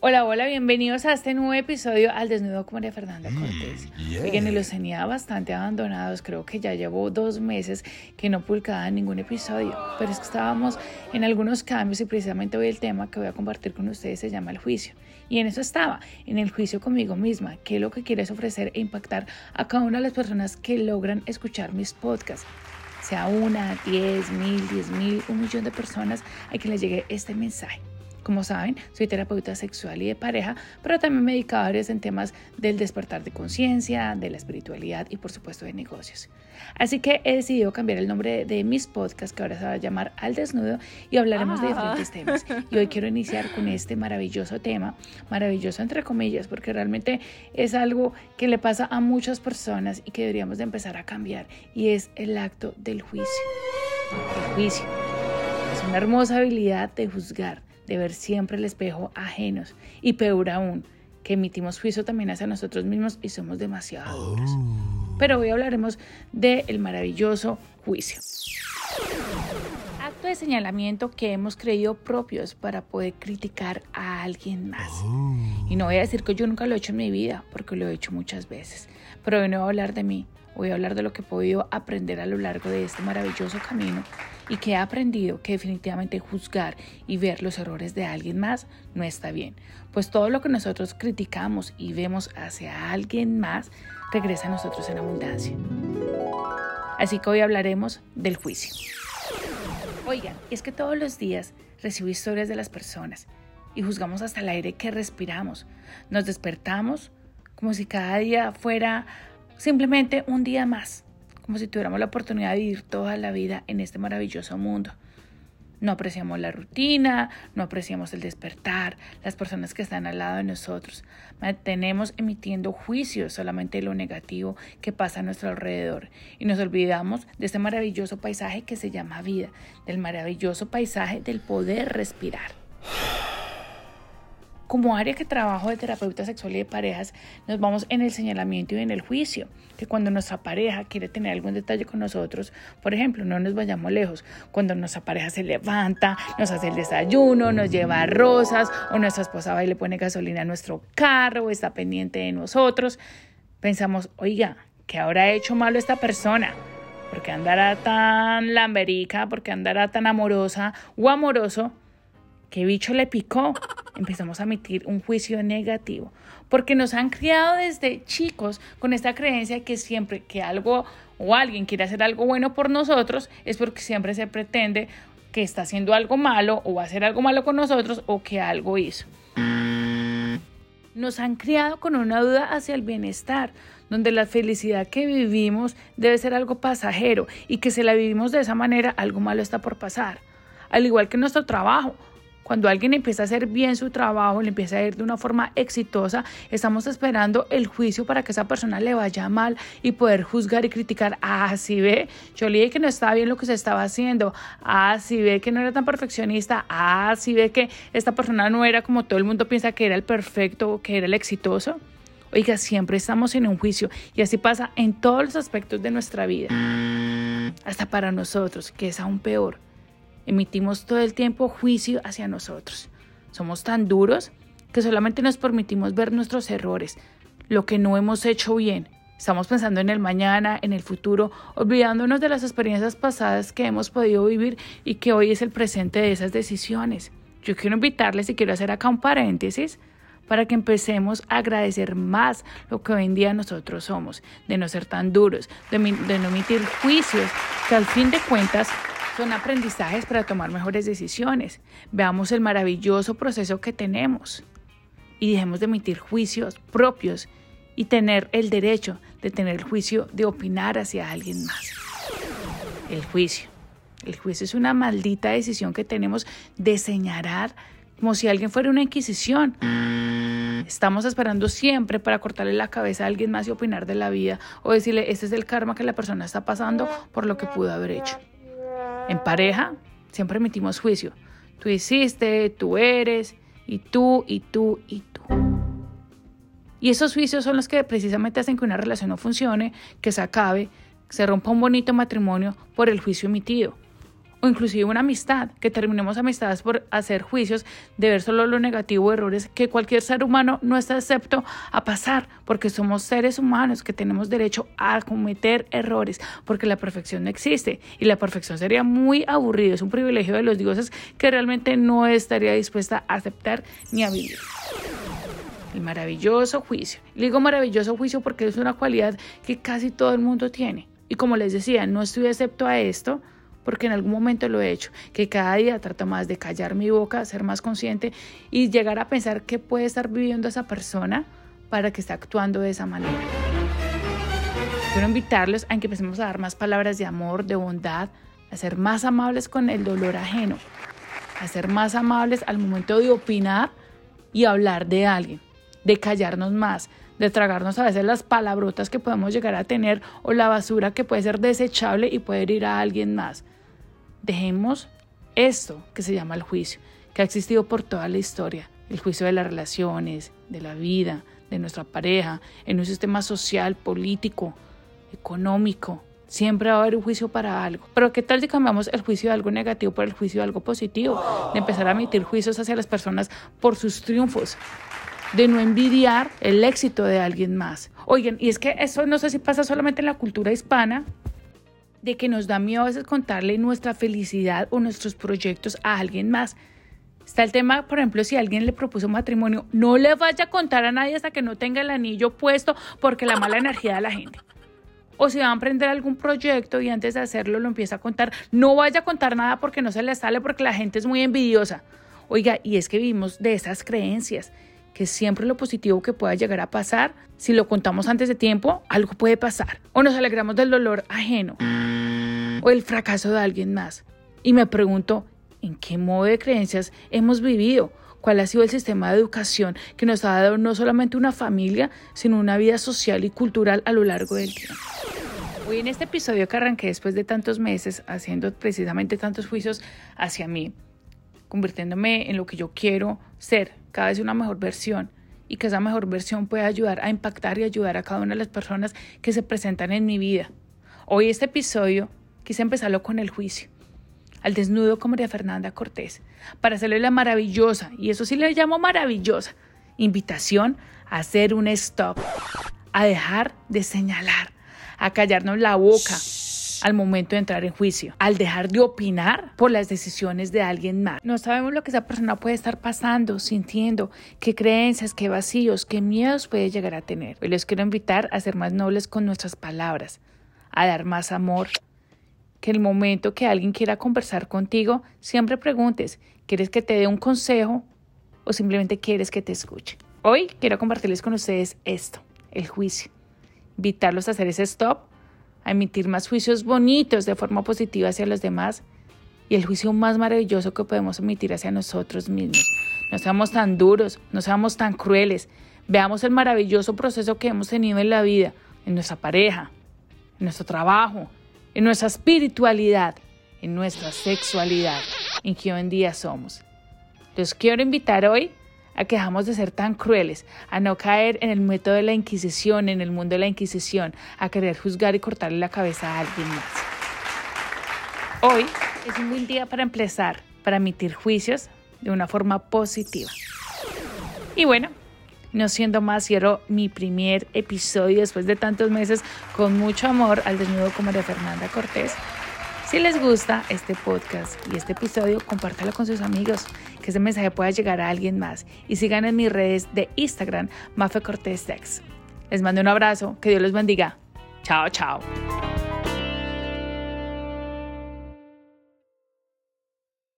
Hola, hola, bienvenidos a este nuevo episodio al Desnudo con María Fernanda Cortés. Oigan, y los tenía bastante abandonados, creo que ya llevo dos meses que no publicaba ningún episodio, pero es que estábamos en algunos cambios y precisamente hoy el tema que voy a compartir con ustedes se llama el juicio. Y en eso estaba, en el juicio conmigo misma, qué es lo que quieres ofrecer e impactar a cada una de las personas que logran escuchar mis podcasts sea una, diez mil, diez mil, un millón de personas a que les llegue este mensaje. Como saben, soy terapeuta sexual y de pareja, pero también me dedico a en temas del despertar de conciencia, de la espiritualidad y por supuesto de negocios. Así que he decidido cambiar el nombre de mis podcasts, que ahora se va a llamar Al Desnudo, y hablaremos de ah. diferentes temas. Y hoy quiero iniciar con este maravilloso tema, maravilloso entre comillas, porque realmente es algo que le pasa a muchas personas y que deberíamos de empezar a cambiar, y es el acto del juicio. El juicio es una hermosa habilidad de juzgar de ver siempre el espejo ajenos y peor aún, que emitimos juicio también hacia nosotros mismos y somos demasiado duros. Oh. Pero hoy hablaremos del maravilloso juicio. Acto de señalamiento que hemos creído propios para poder criticar a alguien más. Oh. Y no voy a decir que yo nunca lo he hecho en mi vida, porque lo he hecho muchas veces. Pero hoy no voy a hablar de mí, voy a hablar de lo que he podido aprender a lo largo de este maravilloso camino y que he aprendido que definitivamente juzgar y ver los errores de alguien más no está bien, pues todo lo que nosotros criticamos y vemos hacia alguien más regresa a nosotros en abundancia. Así que hoy hablaremos del juicio. Oigan, es que todos los días recibo historias de las personas y juzgamos hasta el aire que respiramos. Nos despertamos como si cada día fuera simplemente un día más como si tuviéramos la oportunidad de vivir toda la vida en este maravilloso mundo. No apreciamos la rutina, no apreciamos el despertar, las personas que están al lado de nosotros. Mantenemos emitiendo juicios solamente de lo negativo que pasa a nuestro alrededor y nos olvidamos de este maravilloso paisaje que se llama vida, del maravilloso paisaje del poder respirar. Como área que trabajo de terapeuta sexual y de parejas, nos vamos en el señalamiento y en el juicio, que cuando nuestra pareja quiere tener algún detalle con nosotros, por ejemplo, no nos vayamos lejos, cuando nuestra pareja se levanta, nos hace el desayuno, nos lleva rosas, o nuestra esposa va y le pone gasolina a nuestro carro, o está pendiente de nosotros, pensamos, oiga, ¿qué habrá hecho malo esta persona? ¿Por qué andará tan lamberica? ¿Por qué andará tan amorosa o amoroso? ¿Qué bicho le picó? Empezamos a emitir un juicio negativo, porque nos han criado desde chicos con esta creencia que siempre que algo o alguien quiere hacer algo bueno por nosotros es porque siempre se pretende que está haciendo algo malo o va a hacer algo malo con nosotros o que algo hizo. Nos han criado con una duda hacia el bienestar, donde la felicidad que vivimos debe ser algo pasajero y que si la vivimos de esa manera algo malo está por pasar. Al igual que nuestro trabajo, cuando alguien empieza a hacer bien su trabajo, le empieza a ir de una forma exitosa, estamos esperando el juicio para que esa persona le vaya mal y poder juzgar y criticar. Ah, sí ve, yo le que no estaba bien lo que se estaba haciendo. Ah, sí ve que no era tan perfeccionista. Ah, sí ve que esta persona no era como todo el mundo piensa que era el perfecto, que era el exitoso. Oiga, siempre estamos en un juicio y así pasa en todos los aspectos de nuestra vida. Hasta para nosotros, que es aún peor. Emitimos todo el tiempo juicio hacia nosotros. Somos tan duros que solamente nos permitimos ver nuestros errores, lo que no hemos hecho bien. Estamos pensando en el mañana, en el futuro, olvidándonos de las experiencias pasadas que hemos podido vivir y que hoy es el presente de esas decisiones. Yo quiero invitarles y quiero hacer acá un paréntesis para que empecemos a agradecer más lo que hoy en día nosotros somos, de no ser tan duros, de, de no emitir juicios, que al fin de cuentas son aprendizajes para tomar mejores decisiones. Veamos el maravilloso proceso que tenemos y dejemos de emitir juicios propios y tener el derecho de tener el juicio de opinar hacia alguien más. El juicio. El juicio es una maldita decisión que tenemos de señalar como si alguien fuera una inquisición. Estamos esperando siempre para cortarle la cabeza a alguien más y opinar de la vida o decirle, este es el karma que la persona está pasando por lo que pudo haber hecho. En pareja siempre emitimos juicio. Tú hiciste, tú eres, y tú, y tú, y tú. Y esos juicios son los que precisamente hacen que una relación no funcione, que se acabe, que se rompa un bonito matrimonio por el juicio emitido. O inclusive una amistad, que terminemos amistades por hacer juicios, de ver solo lo negativo, errores que cualquier ser humano no está excepto a pasar, porque somos seres humanos que tenemos derecho a cometer errores, porque la perfección no existe y la perfección sería muy aburrido, es un privilegio de los dioses que realmente no estaría dispuesta a aceptar ni a vivir. El maravilloso juicio. Le digo maravilloso juicio porque es una cualidad que casi todo el mundo tiene. Y como les decía, no estoy excepto a esto, porque en algún momento lo he hecho, que cada día trato más de callar mi boca, ser más consciente y llegar a pensar qué puede estar viviendo esa persona para que esté actuando de esa manera. Quiero invitarlos a que empecemos a dar más palabras de amor, de bondad, a ser más amables con el dolor ajeno, a ser más amables al momento de opinar y hablar de alguien, de callarnos más, de tragarnos a veces las palabrotas que podemos llegar a tener o la basura que puede ser desechable y poder ir a alguien más. Dejemos esto que se llama el juicio, que ha existido por toda la historia, el juicio de las relaciones, de la vida, de nuestra pareja, en un sistema social, político, económico. Siempre va a haber un juicio para algo. Pero ¿qué tal si cambiamos el juicio de algo negativo por el juicio de algo positivo? De empezar a emitir juicios hacia las personas por sus triunfos, de no envidiar el éxito de alguien más. Oigan, y es que eso no sé si pasa solamente en la cultura hispana, de que nos da miedo a veces contarle nuestra felicidad o nuestros proyectos a alguien más. Está el tema, por ejemplo, si alguien le propuso matrimonio, no le vaya a contar a nadie hasta que no tenga el anillo puesto porque la mala energía de la gente. O si va a emprender algún proyecto y antes de hacerlo lo empieza a contar, no vaya a contar nada porque no se le sale porque la gente es muy envidiosa. Oiga, y es que vivimos de esas creencias que siempre lo positivo que pueda llegar a pasar, si lo contamos antes de tiempo, algo puede pasar. O nos alegramos del dolor ajeno o el fracaso de alguien más. Y me pregunto, ¿en qué modo de creencias hemos vivido? ¿Cuál ha sido el sistema de educación que nos ha dado no solamente una familia, sino una vida social y cultural a lo largo del tiempo? Hoy en este episodio que arranqué después de tantos meses haciendo precisamente tantos juicios hacia mí, convirtiéndome en lo que yo quiero ser, cada vez una mejor versión y que esa mejor versión pueda ayudar a impactar y ayudar a cada una de las personas que se presentan en mi vida. Hoy este episodio quise empezarlo con el juicio, al desnudo como María Fernanda Cortés, para hacerle la maravillosa, y eso sí le llamo maravillosa, invitación a hacer un stop, a dejar de señalar, a callarnos la boca, al momento de entrar en juicio, al dejar de opinar por las decisiones de alguien más. No sabemos lo que esa persona puede estar pasando, sintiendo, qué creencias, qué vacíos, qué miedos puede llegar a tener. Hoy les quiero invitar a ser más nobles con nuestras palabras, a dar más amor. Que el momento que alguien quiera conversar contigo, siempre preguntes, ¿quieres que te dé un consejo o simplemente quieres que te escuche? Hoy quiero compartirles con ustedes esto, el juicio. Invitarlos a hacer ese stop a emitir más juicios bonitos de forma positiva hacia los demás y el juicio más maravilloso que podemos emitir hacia nosotros mismos. No seamos tan duros, no seamos tan crueles. Veamos el maravilloso proceso que hemos tenido en la vida, en nuestra pareja, en nuestro trabajo, en nuestra espiritualidad, en nuestra sexualidad, en que hoy en día somos. Los quiero invitar hoy a que dejamos de ser tan crueles, a no caer en el método de la Inquisición, en el mundo de la Inquisición, a querer juzgar y cortarle la cabeza a alguien más. Hoy es un buen día para empezar, para emitir juicios de una forma positiva. Y bueno, no siendo más, cierro mi primer episodio después de tantos meses con mucho amor al desnudo como de Fernanda Cortés. Si les gusta este podcast y este episodio, compártalo con sus amigos, que ese mensaje pueda llegar a alguien más. Y sigan en mis redes de Instagram, Mafe Cortés Tex. Les mando un abrazo, que Dios los bendiga. Chao, chao.